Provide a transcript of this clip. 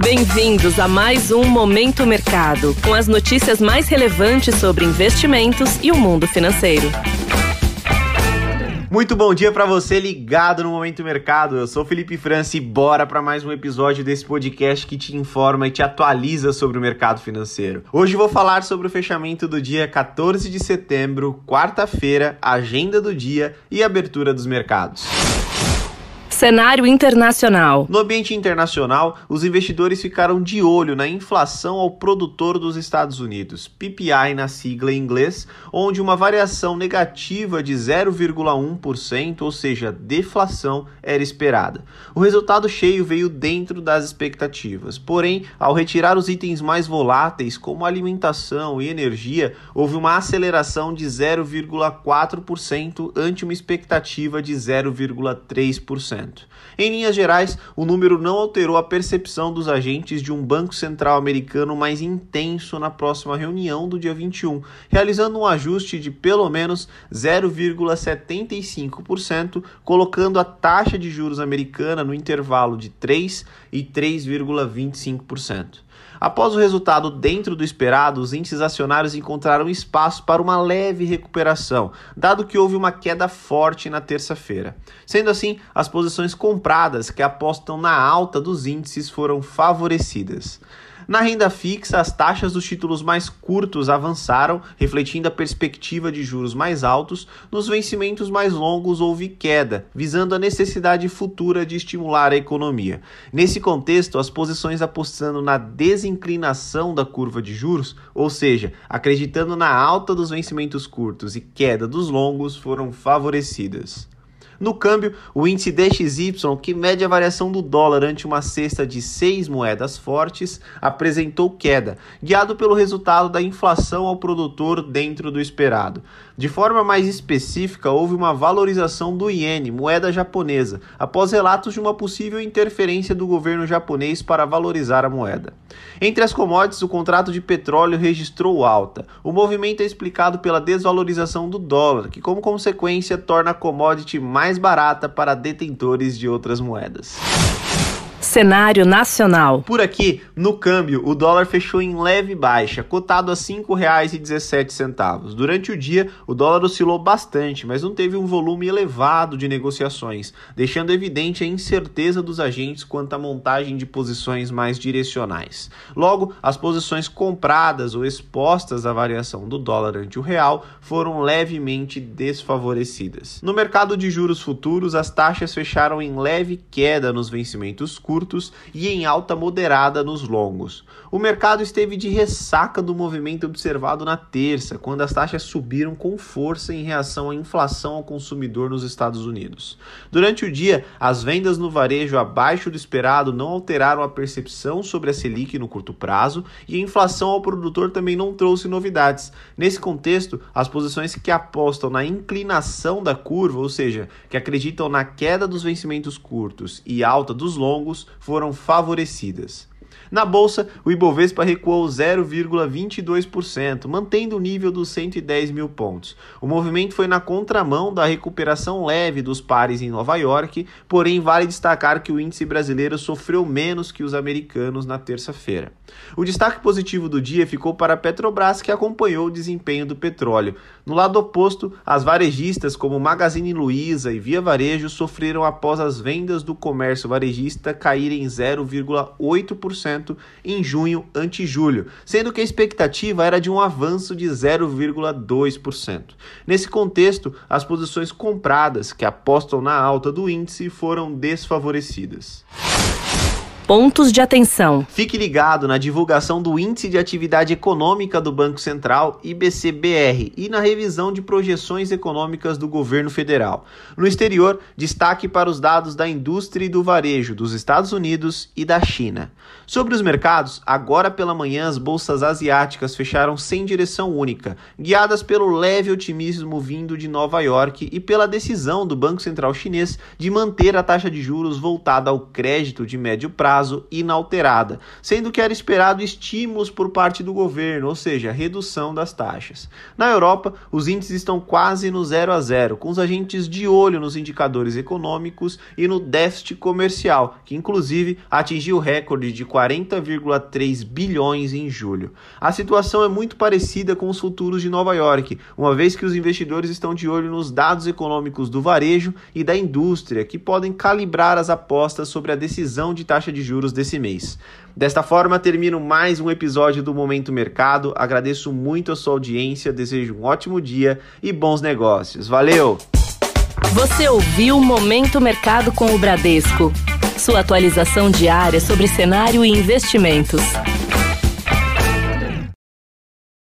Bem-vindos a mais um Momento Mercado, com as notícias mais relevantes sobre investimentos e o mundo financeiro. Muito bom dia para você ligado no Momento Mercado. Eu sou Felipe França e bora para mais um episódio desse podcast que te informa e te atualiza sobre o mercado financeiro. Hoje vou falar sobre o fechamento do dia 14 de setembro, quarta-feira, agenda do dia e abertura dos mercados. Cenário internacional. No ambiente internacional, os investidores ficaram de olho na inflação ao produtor dos Estados Unidos, PPI na sigla em inglês, onde uma variação negativa de 0,1%, ou seja, deflação, era esperada. O resultado cheio veio dentro das expectativas, porém, ao retirar os itens mais voláteis, como alimentação e energia, houve uma aceleração de 0,4% ante uma expectativa de 0,3%. Em linhas gerais, o número não alterou a percepção dos agentes de um Banco Central americano mais intenso na próxima reunião do dia 21, realizando um ajuste de pelo menos 0,75%, colocando a taxa de juros americana no intervalo de 3 e 3,25%. Após o resultado dentro do esperado, os índices acionários encontraram espaço para uma leve recuperação, dado que houve uma queda forte na terça-feira. Sendo assim, as posições compradas que apostam na alta dos índices foram favorecidas. Na renda fixa, as taxas dos títulos mais curtos avançaram, refletindo a perspectiva de juros mais altos. Nos vencimentos mais longos houve queda, visando a necessidade futura de estimular a economia. Nesse contexto, as posições apostando na desinclinação da curva de juros, ou seja, acreditando na alta dos vencimentos curtos e queda dos longos, foram favorecidas. No câmbio, o índice DXY, que mede a variação do dólar ante uma cesta de seis moedas fortes, apresentou queda, guiado pelo resultado da inflação ao produtor dentro do esperado. De forma mais específica, houve uma valorização do iene, moeda japonesa, após relatos de uma possível interferência do governo japonês para valorizar a moeda. Entre as commodities, o contrato de petróleo registrou alta. O movimento é explicado pela desvalorização do dólar, que, como consequência, torna a commodity mais mais barata para detentores de outras moedas. Cenário nacional. Por aqui, no câmbio, o dólar fechou em leve baixa, cotado a R$ 5,17. Durante o dia, o dólar oscilou bastante, mas não teve um volume elevado de negociações, deixando evidente a incerteza dos agentes quanto à montagem de posições mais direcionais. Logo, as posições compradas ou expostas à variação do dólar ante o real foram levemente desfavorecidas. No mercado de juros futuros, as taxas fecharam em leve queda nos vencimentos curtos e em alta moderada nos longos. O mercado esteve de ressaca do movimento observado na terça, quando as taxas subiram com força em reação à inflação ao consumidor nos Estados Unidos. Durante o dia, as vendas no varejo abaixo do esperado não alteraram a percepção sobre a Selic no curto prazo e a inflação ao produtor também não trouxe novidades. Nesse contexto, as posições que apostam na inclinação da curva, ou seja, que acreditam na queda dos vencimentos curtos e alta dos longos, foram favorecidas. Na bolsa, o Ibovespa recuou 0,22%, mantendo o nível dos 110 mil pontos. O movimento foi na contramão da recuperação leve dos pares em Nova York, porém vale destacar que o índice brasileiro sofreu menos que os americanos na terça-feira. O destaque positivo do dia ficou para a Petrobras, que acompanhou o desempenho do petróleo. No lado oposto, as varejistas como Magazine Luiza e Via Varejo sofreram após as vendas do comércio varejista caírem 0,8% em junho ante julho, sendo que a expectativa era de um avanço de 0,2%. Nesse contexto, as posições compradas que apostam na alta do índice foram desfavorecidas. Pontos de atenção. Fique ligado na divulgação do Índice de Atividade Econômica do Banco Central, IBCBR, e na revisão de projeções econômicas do governo federal. No exterior, destaque para os dados da indústria e do varejo dos Estados Unidos e da China. Sobre os mercados, agora pela manhã as bolsas asiáticas fecharam sem direção única, guiadas pelo leve otimismo vindo de Nova York e pela decisão do Banco Central chinês de manter a taxa de juros voltada ao crédito de médio prazo prazo inalterada, sendo que era esperado estímulos por parte do governo, ou seja, redução das taxas. Na Europa, os índices estão quase no zero a zero, com os agentes de olho nos indicadores econômicos e no déficit comercial, que inclusive atingiu o recorde de 40,3 bilhões em julho. A situação é muito parecida com os futuros de Nova York, uma vez que os investidores estão de olho nos dados econômicos do varejo e da indústria, que podem calibrar as apostas sobre a decisão de taxa de juros desse mês. Desta forma, termino mais um episódio do Momento Mercado. Agradeço muito a sua audiência, desejo um ótimo dia e bons negócios. Valeu! Você ouviu Momento Mercado com o Bradesco. Sua atualização diária sobre cenário e investimentos.